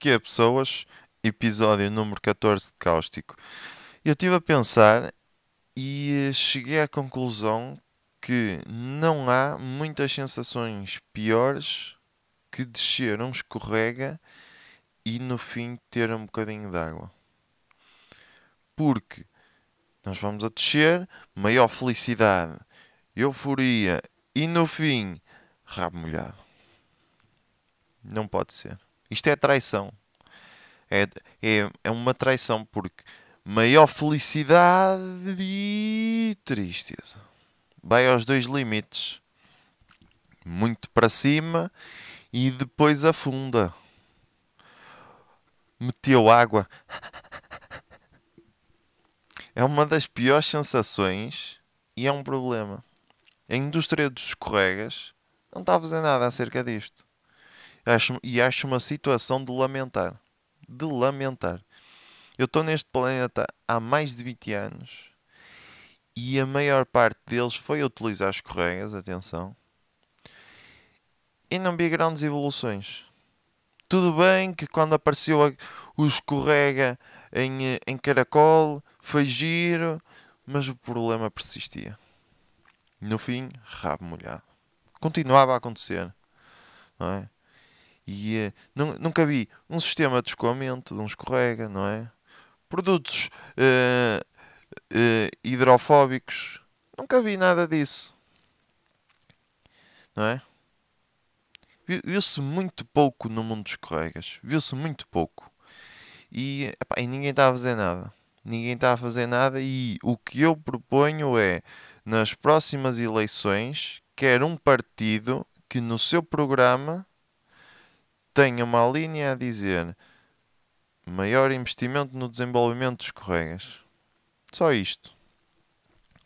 Que é, pessoas? Episódio número 14 de Cáustico. Eu estive a pensar e cheguei à conclusão que não há muitas sensações piores que descer um escorrega e no fim ter um bocadinho de água. Porque nós vamos a descer, maior felicidade, euforia e no fim, rabo molhado. Não pode ser. Isto é traição. É, é, é uma traição porque maior felicidade e tristeza. Vai aos dois limites. Muito para cima e depois afunda. Meteu água. É uma das piores sensações e é um problema. A indústria dos escorregas não está a fazer nada acerca disto. Acho, e acho uma situação de lamentar. De lamentar. Eu estou neste planeta há mais de 20 anos e a maior parte deles foi utilizar escorregas, atenção, e não vi grandes evoluções. Tudo bem que quando apareceu o escorrega em, em caracol foi giro, mas o problema persistia. No fim, rabo molhado. Continuava a acontecer. Não é? E uh, nunca vi um sistema de escoamento de um escorrega, não é? Produtos uh, uh, hidrofóbicos. Nunca vi nada disso. Não é? Viu-se muito pouco no mundo dos escorregas. Viu-se muito pouco. E, epá, e ninguém está a fazer nada. Ninguém está a fazer nada. E o que eu proponho é, nas próximas eleições, quer um partido que no seu programa tenha uma linha a dizer maior investimento no desenvolvimento dos escorregas. Só isto.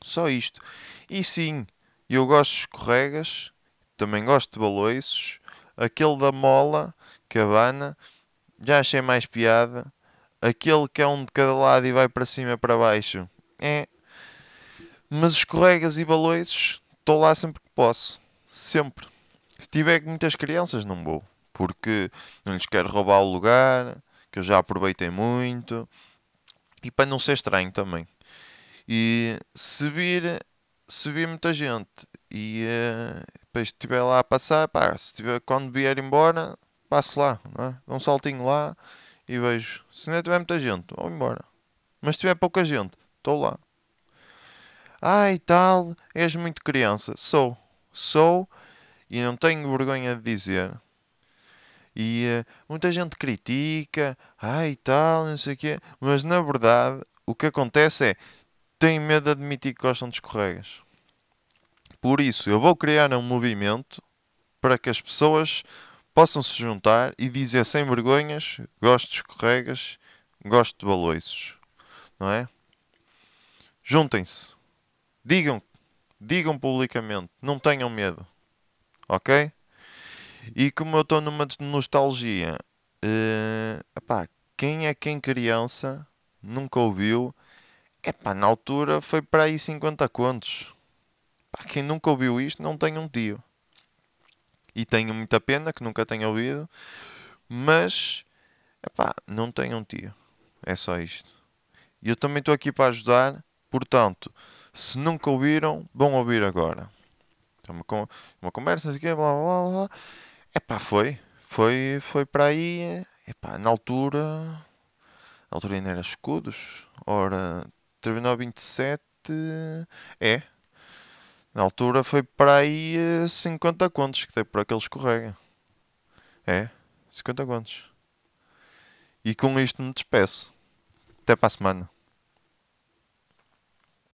Só isto. E sim, eu gosto de escorregas, também gosto de baloiços. Aquele da mola, cabana, já achei mais piada. Aquele que é um de cada lado e vai para cima e para baixo, é. Mas escorregas e baloiços, estou lá sempre que posso. Sempre. Se tiver muitas crianças, não vou porque não lhes quero roubar o lugar, que eu já aproveitei muito, e para não ser estranho também. E se vir, se vir muita gente e uh, depois estiver lá a passar, pá, se tiver, quando vier embora, passo lá, não é? dou um saltinho lá e vejo. Se não tiver muita gente, vou embora. Mas se tiver pouca gente, estou lá. Ai, tal, és muito criança. Sou, sou e não tenho vergonha de dizer e uh, muita gente critica, ai e tal, não sei o quê, mas na verdade o que acontece é têm medo de admitir que gostam de escorregas. Por isso, eu vou criar um movimento para que as pessoas possam se juntar e dizer sem vergonhas: gosto de escorregas, gosto de baloiços. Não é? Juntem-se. Digam, digam publicamente, não tenham medo. Ok? E como eu estou numa nostalgia, uh, epá, quem é quem criança nunca ouviu? Epá, na altura foi para aí 50 contos. Pá, quem nunca ouviu isto não tem um tio. E tenho muita pena que nunca tenha ouvido, mas epá, não tenho um tio. É só isto. E eu também estou aqui para ajudar, portanto, se nunca ouviram, vão ouvir agora. É uma, conversa, assim, blá blá blá. Epá, foi. Foi, foi para aí. Epá, na altura. Na altura ainda era escudos. Ora, 3927. É. Na altura foi para aí 50 contos que dei por aquele escorrega. É, 50 contos. E com isto me despeço. Até para a semana.